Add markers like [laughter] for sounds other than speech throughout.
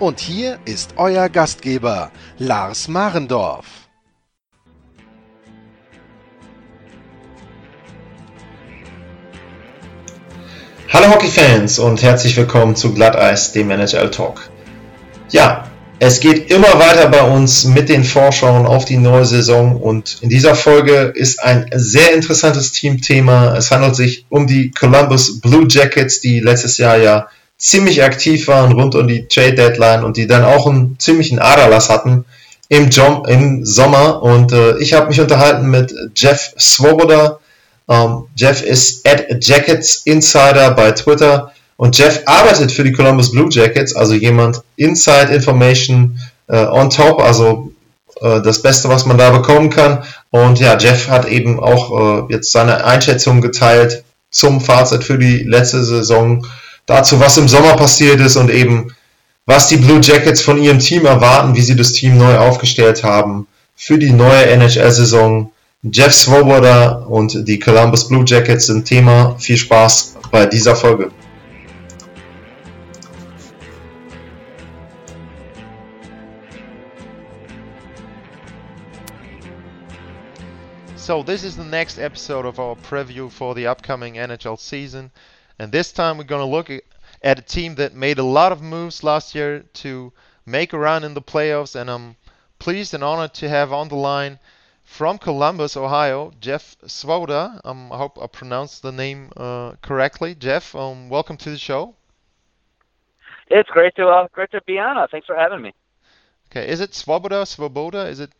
Und hier ist euer Gastgeber, Lars Marendorf. Hallo Hockeyfans und herzlich willkommen zu Glatteis, dem NHL Talk. Ja, es geht immer weiter bei uns mit den Vorschauen auf die neue Saison und in dieser Folge ist ein sehr interessantes Teamthema. Es handelt sich um die Columbus Blue Jackets, die letztes Jahr ja ziemlich aktiv waren rund um die Trade Deadline und die dann auch einen ziemlichen Aderlass hatten im, Jom im Sommer. Und äh, ich habe mich unterhalten mit Jeff Swoboda, um, Jeff ist at Jackets Insider bei Twitter und Jeff arbeitet für die Columbus Blue Jackets, also jemand Inside Information uh, on top, also uh, das Beste, was man da bekommen kann. Und ja, Jeff hat eben auch uh, jetzt seine Einschätzung geteilt zum Fazit für die letzte Saison, dazu, was im Sommer passiert ist und eben was die Blue Jackets von ihrem Team erwarten, wie sie das Team neu aufgestellt haben für die neue NHL-Saison. Jeff Swoboda und die Columbus Blue Jackets sind Thema. Viel Spaß bei dieser Folge. So this is the next episode of our preview for the upcoming NHL season. And this time we're going to look at a team that made a lot of moves last year to make a run in the playoffs. And I'm pleased and honored to have on the line from Columbus, Ohio, Jeff Svoboda. Um, I hope I pronounced the name uh, correctly. Jeff, um, welcome to the show. It's great to uh, great to be on. Uh, thanks for having me. Okay, is it Swoboda, Swoboda? Is it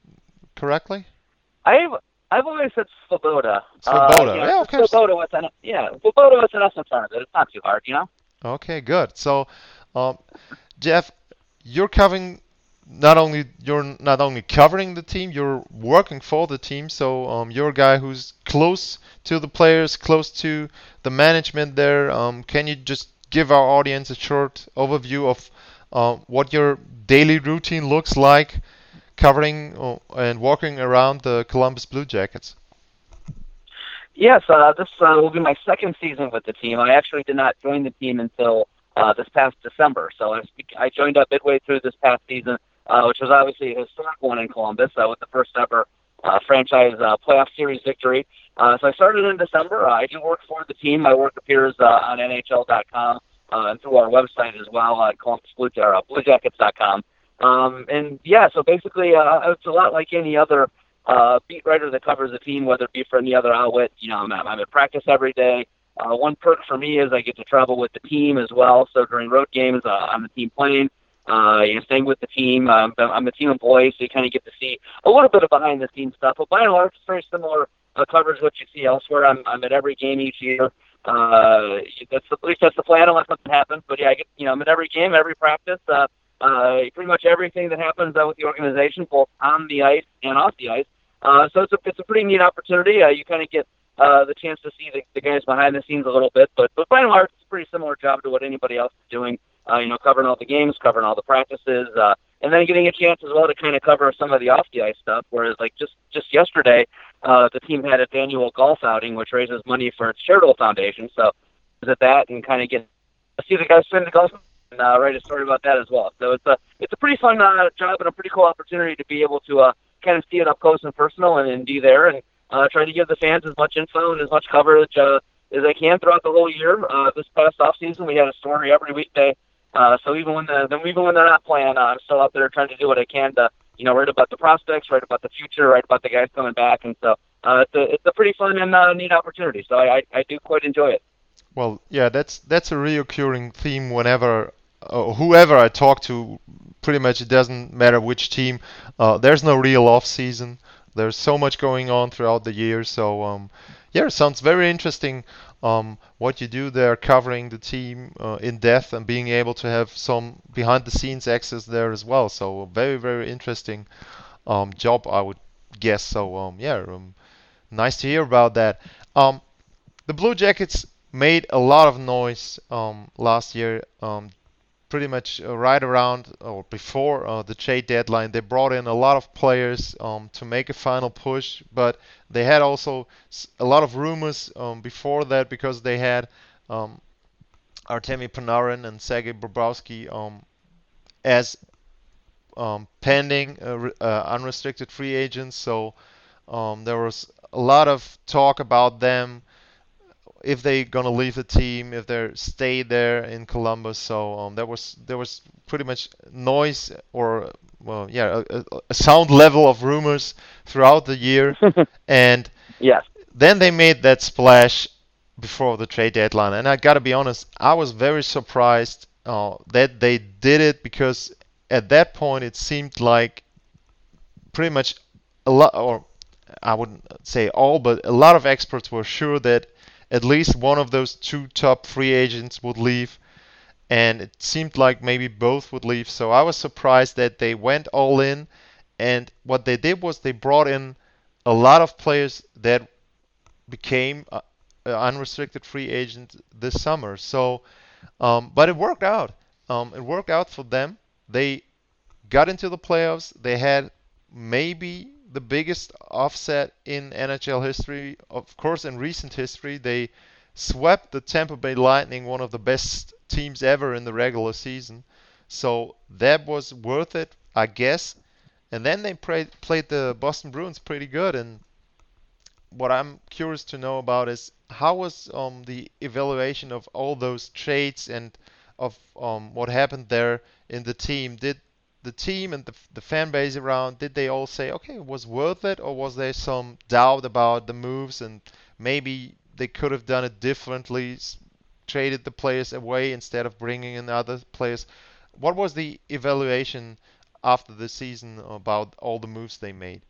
correctly? I've I've always said Swoboda. Swoboda, Uh, you know, yeah, okay. Swoboda with an yeah, Swoboda with an S in front of it. It's not too hard, you know. Okay, good. So, um, Jeff, you're covering not only you're not only covering the team, you're working for the team. So um, you're a guy who's close to the players, close to the management there. Um, can you just give our audience a short overview of uh, what your daily routine looks like, covering uh, and walking around the Columbus Blue Jackets? Yes, uh, this uh, will be my second season with the team. I actually did not join the team until uh, this past December. So I, I joined up midway through this past season, uh, which was obviously a historic one in Columbus uh, with the first ever uh, franchise uh, playoff series victory. Uh, so I started in December. Uh, I do work for the team. My work appears uh, on NHL.com uh, and through our website as well at Blue, or, uh, BlueJackets.com. Um, and yeah, so basically, uh, it's a lot like any other uh, beat writer that covers the team, whether it be for any other outlet. You know, I'm, I'm at practice every day. Uh, one perk for me is I get to travel with the team as well. So during road games, uh, I'm the team plane. Uh, you know, staying with the team. Um, I'm a team employee, so you kind of get to see a little bit of behind the scenes stuff. But by and large, it's very similar uh, coverage what you see elsewhere. I'm, I'm at every game each year. Uh, that's the, at least that's the plan, unless something happens. But yeah, I get, you know, I'm at every game, every practice. Uh, uh, pretty much everything that happens uh, with the organization, both on the ice and off the ice. Uh, so it's a it's a pretty neat opportunity. Uh, you kind of get uh, the chance to see the, the guys behind the scenes a little bit, but but by and large, it's a pretty similar job to what anybody else is doing. Uh, you know, covering all the games, covering all the practices, uh, and then getting a chance as well to kind of cover some of the off the ice stuff. Whereas like just just yesterday, uh, the team had its annual golf outing, which raises money for its charitable foundation. So at that and kind of get see the guys swing the golf and uh, write a story about that as well. So it's a it's a pretty fun uh, job and a pretty cool opportunity to be able to uh, kind of see it up close and personal and, and be there and uh, try to give the fans as much info and as much coverage uh, as I can throughout the whole year. Uh, this past off season, we had a story every weekday. Uh, so even when the even when they're not playing, uh, I'm still out there trying to do what I can to you know write about the prospects, write about the future, write about the guys coming back, and so uh, it's a it's a pretty fun and uh, neat opportunity. So I, I I do quite enjoy it. Well, yeah, that's that's a reoccurring theme whenever uh, whoever I talk to, pretty much it doesn't matter which team. Uh, there's no real off season. There's so much going on throughout the year, so um, yeah, it sounds very interesting. Um, what you do there, covering the team uh, in depth and being able to have some behind-the-scenes access there as well. So very, very interesting um, job, I would guess. So um, yeah, um, nice to hear about that. Um, the Blue Jackets made a lot of noise last year. Pretty much uh, right around or before uh, the trade deadline, they brought in a lot of players um, to make a final push, but they had also a lot of rumors um, before that because they had um, Artemi Panarin and Sergei Bobrovsky um, as um, pending uh, uh, unrestricted free agents. So um, there was a lot of talk about them if they're gonna leave the team, if they're stay there in Columbus. So um, there was there was pretty much noise or well, yeah, a, a sound level of rumors throughout the year, [laughs] and yes. then they made that splash before the trade deadline. And I gotta be honest, I was very surprised uh, that they did it because at that point it seemed like pretty much a lot, or I wouldn't say all, but a lot of experts were sure that at least one of those two top free agents would leave, and it seemed like maybe both would leave. So I was surprised that they went all in, and what they did was they brought in a lot of players that became uh, unrestricted free agents this summer. So, um, but it worked out. Um, it worked out for them. They got into the playoffs. They had maybe the biggest offset in NHL history. Of course, in recent history, they swept the Tampa Bay Lightning, one of the best teams ever in the regular season. So that was worth it, I guess. And then they played, played the Boston Bruins pretty good. And what I'm curious to know about is how was um, the evaluation of all those trades and of um, what happened there in the team? Did the team and the, the fan base around, did they all say, okay, it was worth it, or was there some doubt about the moves and maybe they could have done it differently, traded the players away instead of bringing in other players? What was the evaluation after the season about all the moves they made?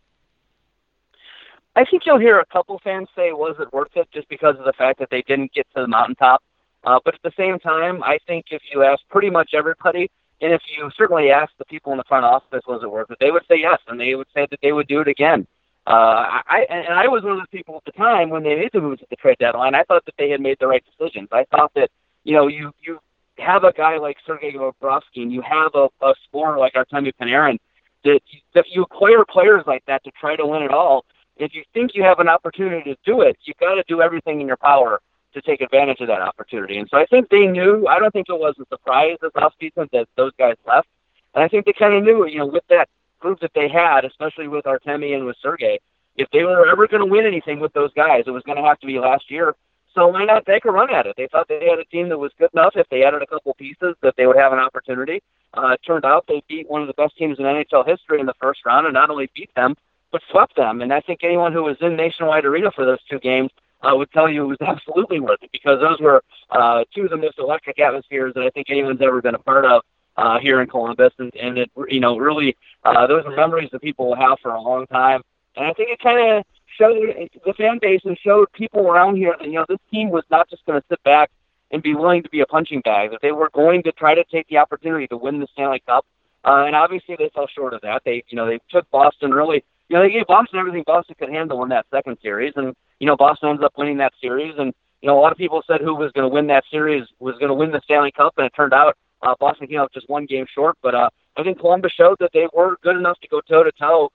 I think you'll hear a couple fans say, was it worth it, just because of the fact that they didn't get to the mountaintop. Uh, but at the same time, I think if you ask pretty much everybody, and if you certainly ask the people in the front office, was it worth it? They would say yes, and they would say that they would do it again. Uh, I and I was one of those people at the time when they made the moves at the trade deadline. I thought that they had made the right decisions. I thought that you know you you have a guy like Sergei Bobrovsky and you have a, a scorer like Artemi Panarin that that you acquire players like that to try to win it all. If you think you have an opportunity to do it, you've got to do everything in your power to take advantage of that opportunity. And so I think they knew. I don't think it was a surprise this offseason that those guys left. And I think they kind of knew, you know, with that group that they had, especially with Artemi and with Sergey, if they were ever going to win anything with those guys, it was going to have to be last year. So why not take a run at it? They thought they had a team that was good enough. If they added a couple pieces, that they would have an opportunity. Uh, it turned out they beat one of the best teams in NHL history in the first round, and not only beat them, but swept them. And I think anyone who was in Nationwide Arena for those two games uh, would tell you it was absolutely worth it because those were uh, two of the most electric atmospheres that I think anyone's ever been a part of uh, here in Columbus, and, and it you know really uh, those are memories that people will have for a long time. And I think it kind of showed the fan base and showed people around here that you know this team was not just going to sit back and be willing to be a punching bag; that they were going to try to take the opportunity to win the Stanley Cup. Uh, and obviously, they fell short of that. They, you know, they took Boston really. You know, they gave Boston everything Boston could handle in that second series, and you know, Boston ends up winning that series. And, you know, a lot of people said who was going to win that series was going to win the Stanley Cup, and it turned out uh, Boston came out just one game short. But uh, I think Columbus showed that they were good enough to go toe to toe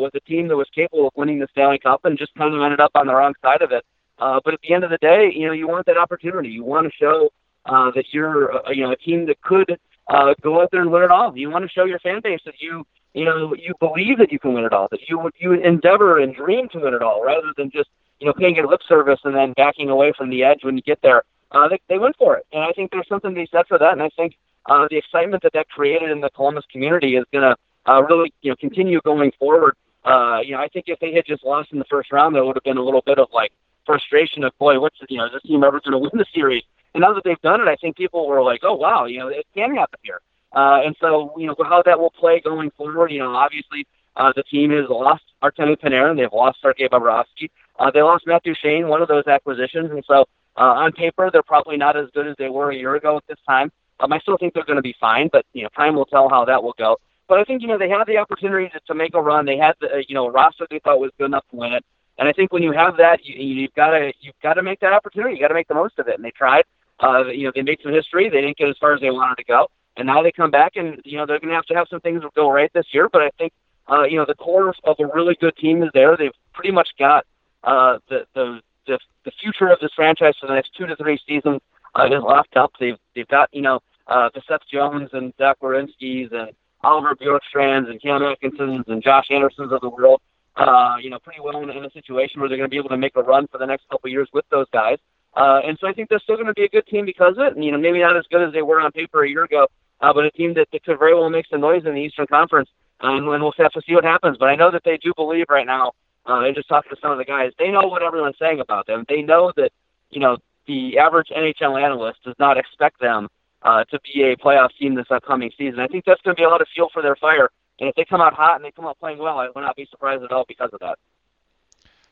with a team that was capable of winning the Stanley Cup, and just kind of ended up on the wrong side of it. Uh, but at the end of the day, you know, you want that opportunity. You want to show uh, that you're, uh, you know, a team that could uh, go out there and win it all. You want to show your fan base that you, you know, you believe that you can win it all. That you you endeavor and dream to win it all, rather than just you know, paying it lip service and then backing away from the edge when you get there. Uh, they, they went for it, and I think there's something to be said for that. And I think uh, the excitement that that created in the Columbus community is going to uh, really, you know, continue going forward. Uh, you know, I think if they had just lost in the first round, there would have been a little bit of like frustration of, boy, what's you know, is this team ever going to win the series? And now that they've done it, I think people were like, oh wow, you know, it can happen here. Uh, and so, you know, how that will play going forward, you know, obviously Uh, the team has lost Artemi Panarin. They've lost Sergei Bobrovsky. Uh, they lost Matt Duchene, one of those acquisitions. And so uh, on paper, they're probably not as good as they were a year ago at this time. Um, I still think they're going to be fine, but you know, time will tell how that will go. But I think you know they had the opportunity to, to make a run. They had the uh, you know a roster they thought was good enough to win it. And I think when you have that, you, you've got to you've got to make that opportunity. You got to make the most of it. And they tried. Uh, you know, they made some history. They didn't get as far as they wanted to go, and now they come back, and you know they're going to have to have some things go right this year. But I think uh, you know the core of a really good team is there. They've pretty much got uh, the, the the the future of this franchise for the next two to three seasons uh, is locked up. They've they've got you know uh, the Seth Jones and Zach Werenski's and Oliver Bjorkstrands and Cam Atkinsons and Josh Andersons of the world. Uh, you know, pretty well in, in a situation where they're going to be able to make a run for the next couple years with those guys. Uh, and so I think they're still going to be a good team because of it. And, you know, maybe not as good as they were on paper a year ago, uh, but a team that, that could very well make some noise in the Eastern Conference. Um, and we'll have to see what happens. But I know that they do believe right now, uh, and just talking to some of the guys, they know what everyone's saying about them. They know that, you know, the average NHL analyst does not expect them uh, to be a playoff team this upcoming season. I think that's going to be a lot of fuel for their fire. And if they come out hot and they come out playing well, I would not be surprised at all because of that.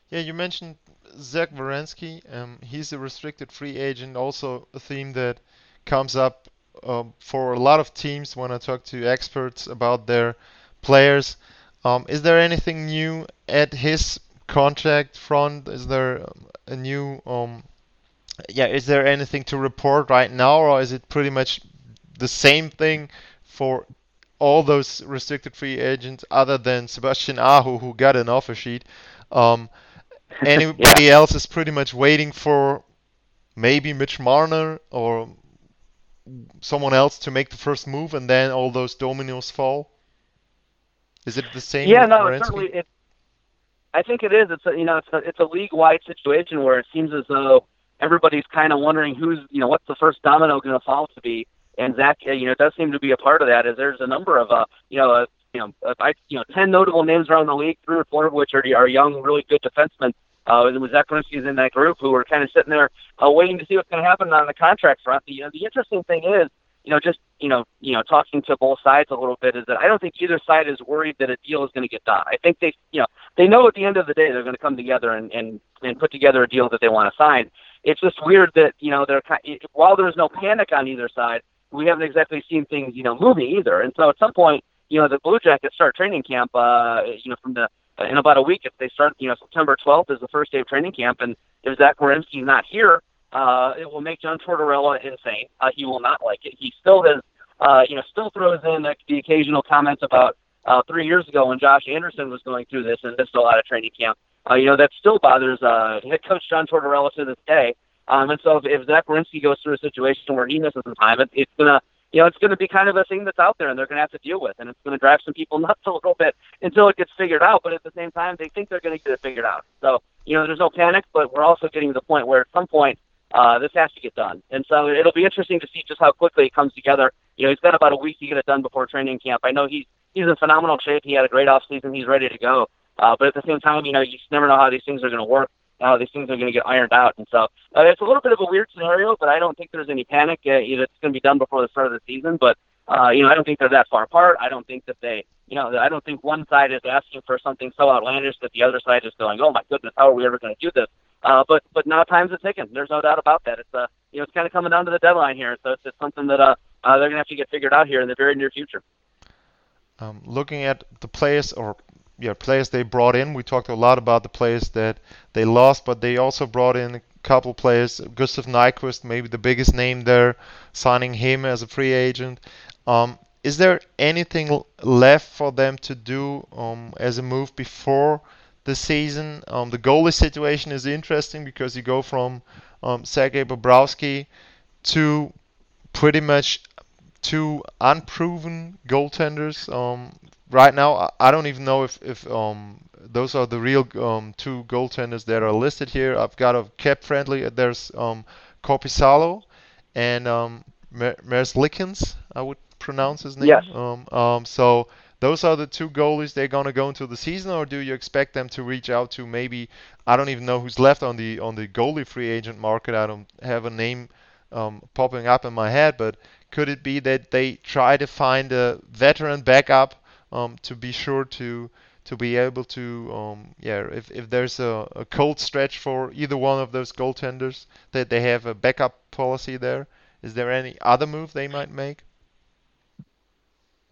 Yeah, you mentioned Zach Werenski. Um, he's a restricted free agent, also a theme that comes up um, for a lot of teams when I talk to experts about their players. Um, is there anything new at his contract front? Is there a new um, yeah, is there anything to report right now, or is it pretty much the same thing for all those restricted free agents, other than Sebastian Aho, who got an offer sheet? Um, [laughs] anybody yeah. else is pretty much waiting for maybe Mitch Marner or someone else to make the first move, and then all those dominoes fall. Is it the same? Yeah, no, certainly. It, I think it is. It's a, you know, it's a, it's a league-wide situation where it seems as though everybody's kind of wondering who's, you know, what's the first domino going to fall to be. And Zach, you know, it does seem to be a part of that. Is there's a number of, uh, you know, uh, you know, uh, I, you know, ten notable names around the league, three or four of which are, are young, really good defensemen. Uh, and Zach Werenski's in that group who are kind of sitting there uh, waiting to see what's going to happen on the contract front. You know, the interesting thing is, you know, just you know, you know, talking to both sides a little bit is that I don't think either side is worried that a deal is going to get done. I think they, you know, they know at the end of the day they're going to come together and and and put together a deal that they want to sign it's just weird that you know they're while there's no panic on either side, we haven't exactly seen things you know moving either. And so at some point, you know, the Blue Jackets start training camp. Uh, you know, from the in about a week, if they start, you know, September 12th is the first day of training camp, and if Zach Werenski's not here, uh, it will make John Tortorella insane. Uh, he will not like it. He still has, uh, you know, still throws in the, the occasional comments about uh, three years ago when Josh Anderson was going through this and missed a lot of training camp. Uh, you know, that still bothers uh, head coach John Tortorella to this day. Um, and so if, if Zach Werenski goes through a situation where he misses some time, it, it's gonna, you know, it's gonna be kind of a thing that's out there, and they're gonna have to deal with, and it's gonna drive some people [laughs] nuts a little bit until it gets figured out. But at the same time, they think they're gonna get it figured out. So you know, there's no panic, but we're also getting to the point where at some point uh, this has to get done. And so it'll be interesting to see just how quickly it comes together. You know, he's got about a week to get it done before training camp. I know he's he's in phenomenal shape. He had a great off season. He's ready to go. Uh, but at the same time, you know, you just never know how these things are going to work. How these things are going to get ironed out. And so uh, it's a little bit of a weird scenario, but I don't think there's any panic. Uh, it's going to be done before the start of the season. But uh, you know, I don't think they're that far apart. I don't think that they, you know, I don't think one side is asking for something so outlandish that the other side is going, "Oh my goodness, how are we ever going to do this?" Uh, but but now time's a ticking. There's no doubt about that. It's uh, you know, it's kind of coming down to the deadline here. So it's, it's something that uh, uh, they're going to have to get figured out here in the very near future. Um, looking at the players or yeah, players they brought in. We talked a lot about the players that they lost, but they also brought in a couple players. Gustav Nyquist, maybe the biggest name there, signing him as a free agent. Um, is there anything left for them to do um, as a move before the season? Um, the goalie situation is interesting because you go from um, Sergei Bobrovsky to pretty much two unproven goaltenders. Um, right now, I don't even know if if um, those are the real um, two goaltenders that are listed here. I've got a cap friendly. There's um, Korpisalo and um, Merzlikins, I would pronounce his name. Yes. Um, um, so those are the two goalies they're gonna go into the season, or do you expect them to reach out to maybe? I don't even know who's left on the on the goalie free agent market. I don't have a name um, popping up in my head, but could it be that they try to find a veteran backup um, to be sure to to be able to, um, yeah, if, if there's a, a cold stretch for either one of those goaltenders, that they have a backup policy there. Is there any other move they might make?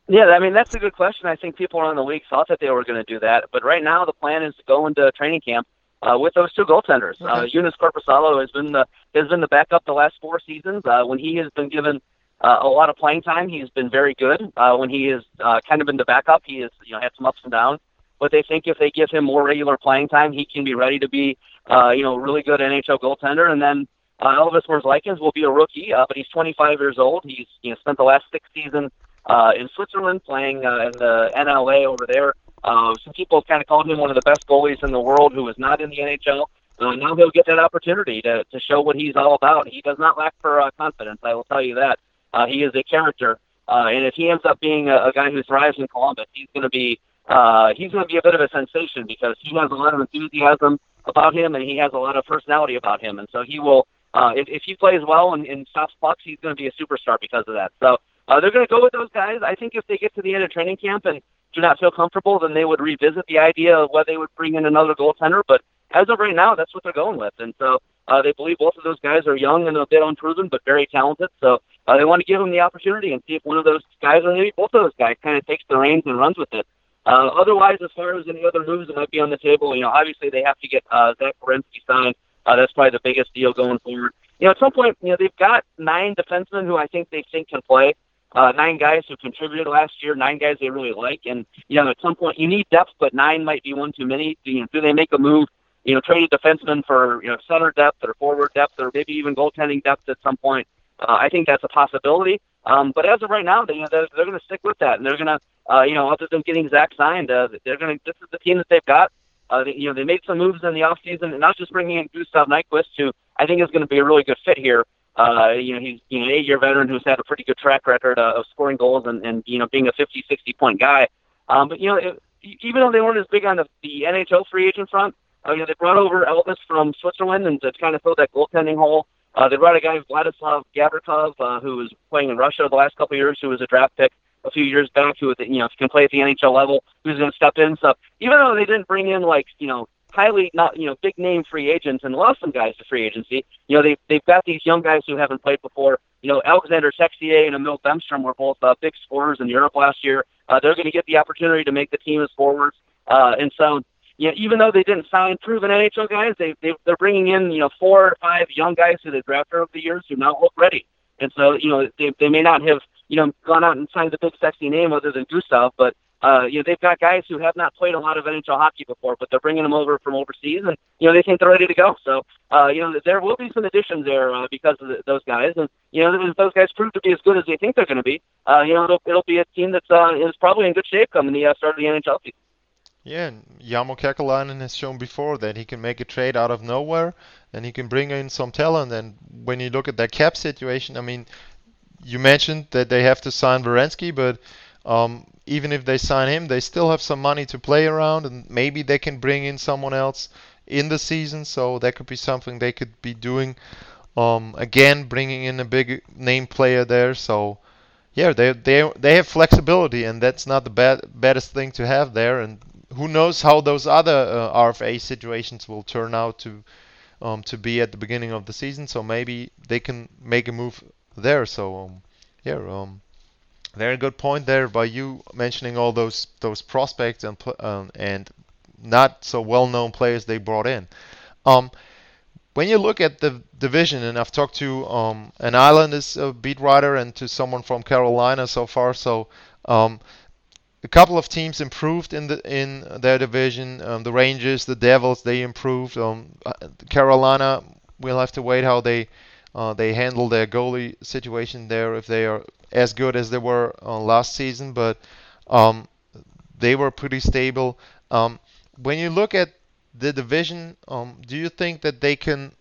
Yeah, I mean that's a good question. I think people around the league thought that they were going to do that, but right now the plan is to go into training camp uh, with those two goaltenders. Uh, okay. Uh, Joonas Korpisalo has been the has been the backup the last four seasons. Uh, when he has been given uh, a lot of playing time, he's been very good. Uh, when he has uh, kind of been the backup, he has you know had some ups and downs. But they think if they give him more regular playing time, he can be ready to be uh, you know really good NHL goaltender. And then uh, Elvis Merzlikins will be a rookie, uh, but he's 25 years old. He's you know spent the last six seasons uh, in Switzerland, playing uh, in the NLA over there. Uh, some people kind of called him one of the best goalies in the world who is not in the NHL. Uh, now he'll get that opportunity to, to show what he's all about. He does not lack for uh, confidence, I will tell you that. Uh, he is a character, uh, and if he ends up being a, a guy who thrives in Columbus, he's going to be uh, he's going to be a bit of a sensation because he has a lot of enthusiasm about him, and he has a lot of personality about him, and so he will. Uh, if, if he plays well and, and stops pucks, he's going to be a superstar because of that. So uh, they're going to go with those guys. I think if they get to the end of training camp and do not feel comfortable, then they would revisit the idea of whether they would bring in another goaltender. But as of right now, that's what they're going with. And so uh, they believe both of those guys are young and a bit unproven, but very talented. So uh, they want to give them the opportunity and see if one of those guys, or maybe both of those guys, kind of takes the reins and runs with it. Uh, otherwise, as far as any other moves that might be on the table, you know, obviously they have to get uh, Zach Werenski signed. Uh, that's probably the biggest deal going forward. You know, at some point, you know, they've got nine defensemen who I think they think can play uh, nine guys who contributed last year, nine guys they really like, and you know at some point you need depth, but nine might be one too many. You know, do they make a move? You know, trade a defenseman for you know center depth or forward depth or maybe even goaltending depth at some point. Uh, I think that's a possibility. Um, but as of right now, they, you know, they're, they're going to stick with that, and they're going to, uh, you know, other than getting Zach signed, uh, they're going to. This is the team that they've got. Uh, you know, they made some moves in the offseason, and not just bringing in Gustav Nyquist, who I think is going to be a really good fit here. Uh, you know, he's you know, an eight-year veteran who's had a pretty good track record uh, of scoring goals and, and you know being a 50, 60 point guy. Um, but you know, it, even though they weren't as big on the, the NHL free agent front, uh, you know, they brought over Elvis from Switzerland and to kind of fill that goaltending hole. Uh, they brought a guy Vladislav Gavrikov, uh, who was playing in Russia the last couple of years, who was a draft pick a few years back, who you know can play at the NHL level, who's going to step in. So even though they didn't bring in like you know highly not you know big name free agents and lost some guys to free agency. You know they they've got these young guys who haven't played before. You know Alexander Texier and Emil Bemstrom were both uh, big scorers in Europe last year. Uh, they're going to get the opportunity to make the team as forwards, uh, and so you know, even though they didn't sign proven NHL guys, they, they they're bringing in you know four or five young guys who they drafted over the years who now look ready. And so you know they they may not have you know gone out and signed a big sexy name other than Gustav, but uh, you know, they've got guys who have not played a lot of NHL hockey before, but they're bringing them over from overseas, and you know they think they're ready to go. So, uh, you know, there will be some additions there uh, because of the, those guys, and you know, if those guys prove to be as good as they think they're going to be, uh, you know, it'll, it'll be a team that's uh, is probably in good shape coming the uh, start of the NHL season. Yeah, and Jarmo Kekalainen has shown before that he can make a trade out of nowhere, and he can bring in some talent. And when you look at their cap situation, I mean, you mentioned that they have to sign Werenski, but um, even if they sign him, they still have some money to play around, and maybe they can bring in someone else in the season. So that could be something they could be doing. Um, again, bringing in a big name player there. So yeah, they they they have flexibility, and that's not the bad baddest thing to have there. And who knows how those other uh, RFA situations will turn out to um, to be at the beginning of the season. So maybe they can make a move there. So um, yeah, um, very good point there by you mentioning all those those prospects and um, and not so well known players they brought in. Um, when you look at the division, and I've talked to um, an Islanders uh, beat writer and to someone from Carolina so far, so um, a couple of teams improved in the in their division. Um, the Rangers, the Devils, they improved. Um, uh, Carolina, we'll have to wait how they uh, they handle their goalie situation there if they are as good as they were uh, last season, but um, they were pretty stable. Um, when you look at the division, um, do you think that they can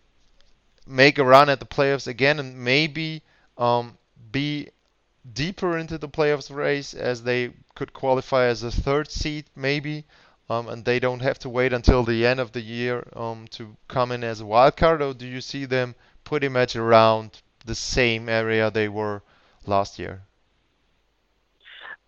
make a run at the playoffs again and maybe um, be deeper into the playoffs race as they could qualify as a third seed, maybe? Um, and they don't have to wait until the end of the year um, to come in as a wild card, or do you see them pretty much around the same area they were last year?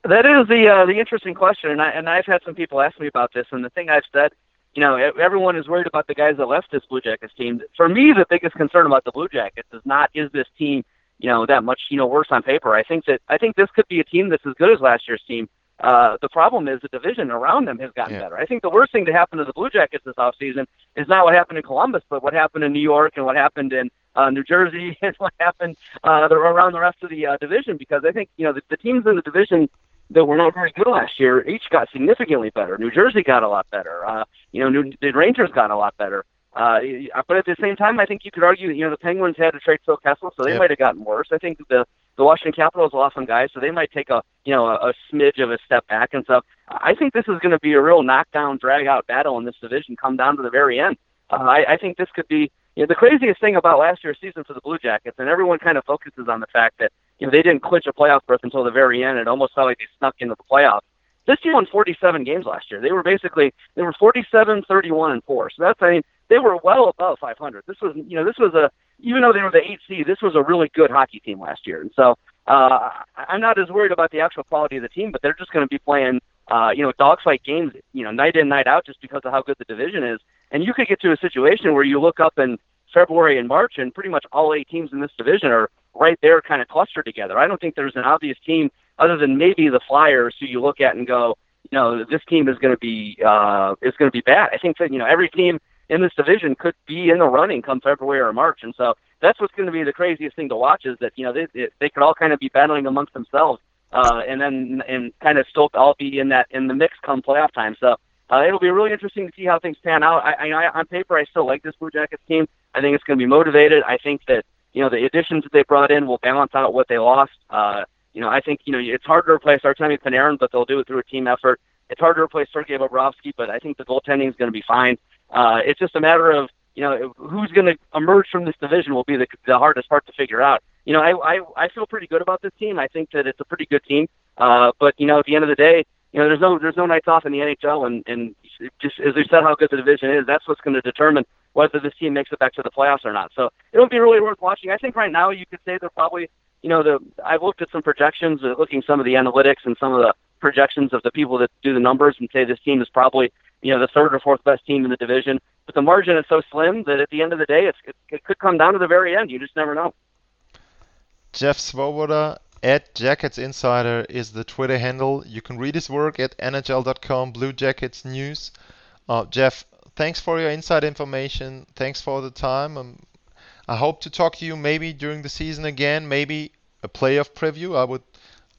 That is the uh, the interesting question, and I and I've had some people ask me about this, and the thing I've said, you know, everyone is worried about the guys that left this Blue Jackets team. For me, the biggest concern about the Blue Jackets is not is this team, you know, that much you know worse on paper. I think that I think this could be a team that's as good as last year's team. Uh, the problem is the division around them has gotten yeah. better. I think the worst thing to happen to the Blue Jackets this offseason is not what happened in Columbus, but what happened in New York and what happened in uh, New Jersey [laughs] and what happened uh, around the rest of the uh, division. Because I think you know the, the teams in the division that were not very good last year each got significantly better. New Jersey got a lot better. Uh, you know, New, the Rangers got a lot better. Uh, but at the same time, I think you could argue that you know the Penguins had to trade Phil Kessel, so they yep. might have gotten worse. I think the the Washington Capitals lost some guys, so they might take a you know a, a smidge of a step back and stuff. I think this is going to be a real knockdown, drag out battle in this division, come down to the very end. Uh, I, I think this could be you know the craziest thing about last year's season for the Blue Jackets, and everyone kind of focuses on the fact that you know they didn't clinch a playoff berth until the very end. It almost felt like they snuck into the playoffs. This team won 47 games last year. They were basically they were 47, 31, and four. So that's I mean they were well above 500. This was you know this was a even though they were the eight seed, this was a really good hockey team last year. And so uh, I'm not as worried about the actual quality of the team, but they're just going to be playing, uh, you know, dogfight games, you know, night in, night out, just because of how good the division is. And you could get to a situation where you look up in February and March, and pretty much all eight teams in this division are right there, kind of clustered together. I don't think there's an obvious team other than maybe the Flyers, who you look at and go, you know, this team is going to be uh, is going to be bad. I think that you know every team in this division could be in the running come February or March, and so that's what's going to be the craziest thing to watch is that you know they they could all kind of be battling amongst themselves, uh, and then and kind of still all be in that in the mix come playoff time. So uh, it'll be really interesting to see how things pan out. I, I on paper I still like this Blue Jackets team. I think it's going to be motivated. I think that you know the additions that they brought in will balance out what they lost. Uh, you know I think you know it's hard to replace Artemi Panarin, but they'll do it through a team effort. It's hard to replace Sergei Bobrovsky, but I think the goaltending is going to be fine. Uh, it's just a matter of you know who's going to emerge from this division will be the, the hardest part to figure out. You know, I, I I feel pretty good about this team. I think that it's a pretty good team. Uh, but you know, at the end of the day, you know, there's no there's no nights off in the NHL, and and just as we said, how good the division is, that's what's going to determine whether this team makes it back to the playoffs or not. So it'll be really worth watching. I think right now you could say they're probably, you know, the I've looked at some projections, uh, looking some of the analytics and some of the projections of the people that do the numbers, and say this team is probably you know the third or fourth best team in the division. But the margin is so slim that at the end of the day, it's, it, it could come down to the very end. You just never know. Jeff Svoboda at Jackets Insider is the Twitter handle. You can read his work at NHL.com, Blue Jackets News. Uh, Jeff, thanks for your inside information. Thanks for the time. Um, I hope to talk to you maybe during the season again, maybe a playoff preview. I would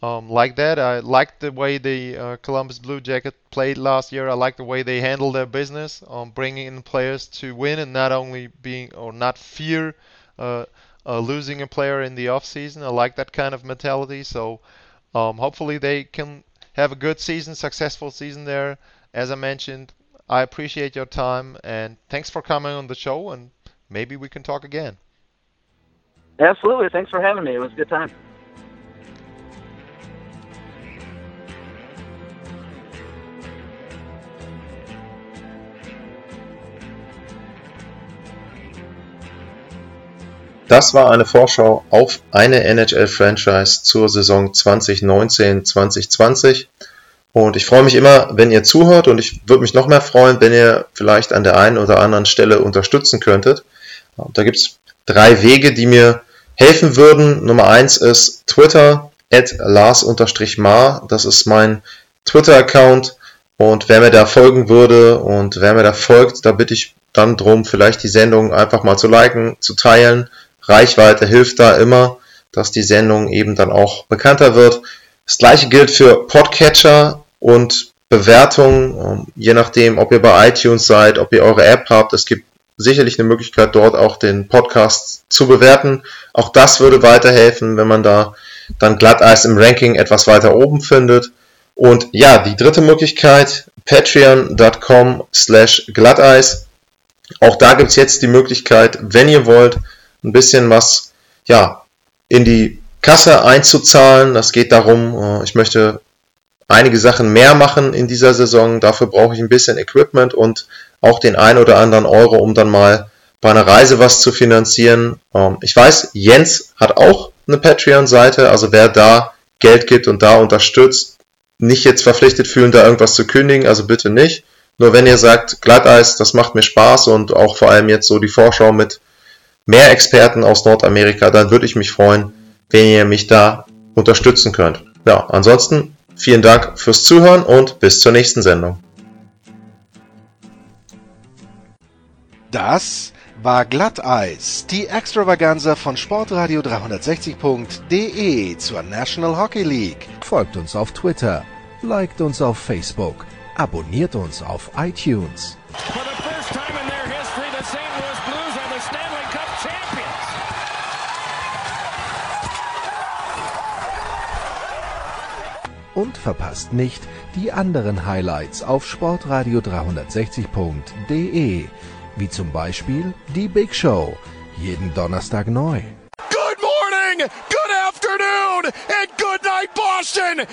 um, like that. I like the way the uh, Columbus Blue Jacket played last year. I like the way they handled their business, um, bringing in players to win and not only being or not fear uh, uh, losing a player in the off season. I like that kind of mentality. So um, hopefully they can have a good season, successful season there. As I mentioned, I appreciate your time and thanks for coming on the show. And maybe we can talk again. Absolutely. Thanks for having me. It was a good time. Das war eine Vorschau auf eine NHL-Franchise zur Saison 2019-2020. Und ich freue mich immer, wenn ihr zuhört und ich würde mich noch mehr freuen, wenn ihr vielleicht an der einen oder anderen Stelle unterstützen könntet. Da gibt es drei Wege, die mir helfen würden. Nummer eins ist Twitter, at Lars-Mar. Das ist mein Twitter-Account. Und wer mir da folgen würde und wer mir da folgt, da bitte ich dann drum, vielleicht die Sendung einfach mal zu liken, zu teilen Reichweite hilft da immer, dass die Sendung eben dann auch bekannter wird. Das gleiche gilt für Podcatcher und Bewertungen, ähm, je nachdem, ob ihr bei iTunes seid, ob ihr eure App habt. Es gibt sicherlich eine Möglichkeit, dort auch den Podcast zu bewerten. Auch das würde weiterhelfen, wenn man da dann Glatteis im Ranking etwas weiter oben findet. Und ja, die dritte Möglichkeit, patreon.com slash Glatteis. Auch da gibt's jetzt die Möglichkeit, wenn ihr wollt, ein bisschen was ja, in die Kasse einzuzahlen. Das geht darum, äh, ich möchte einige Sachen mehr machen in dieser Saison. Dafür brauche ich ein bisschen Equipment und auch den ein oder anderen Euro, um dann mal bei einer Reise was zu finanzieren. Ähm, ich weiß, Jens hat auch eine Patreon-Seite, also wer da Geld gibt und da unterstützt, nicht jetzt verpflichtet fühlen, da irgendwas zu kündigen, also bitte nicht. Nur wenn ihr sagt, Glatteis, das macht mir Spaß und auch vor allem jetzt so die Vorschau mit mehr Experten aus Nordamerika, dann würde ich mich freuen, wenn ihr mich da unterstützen könnt. Ja, ansonsten vielen Dank fürs Zuhören und bis zur nächsten Sendung. Das war Glatteis, die Extravaganza von Sportradio 360.de zur National Hockey League. Folgt uns auf Twitter, liked uns auf Facebook, abonniert uns auf iTunes. Und verpasst nicht die anderen Highlights auf Sportradio 360.de, wie zum Beispiel die Big Show, jeden Donnerstag neu. Good morning, good afternoon, and good night, Boston!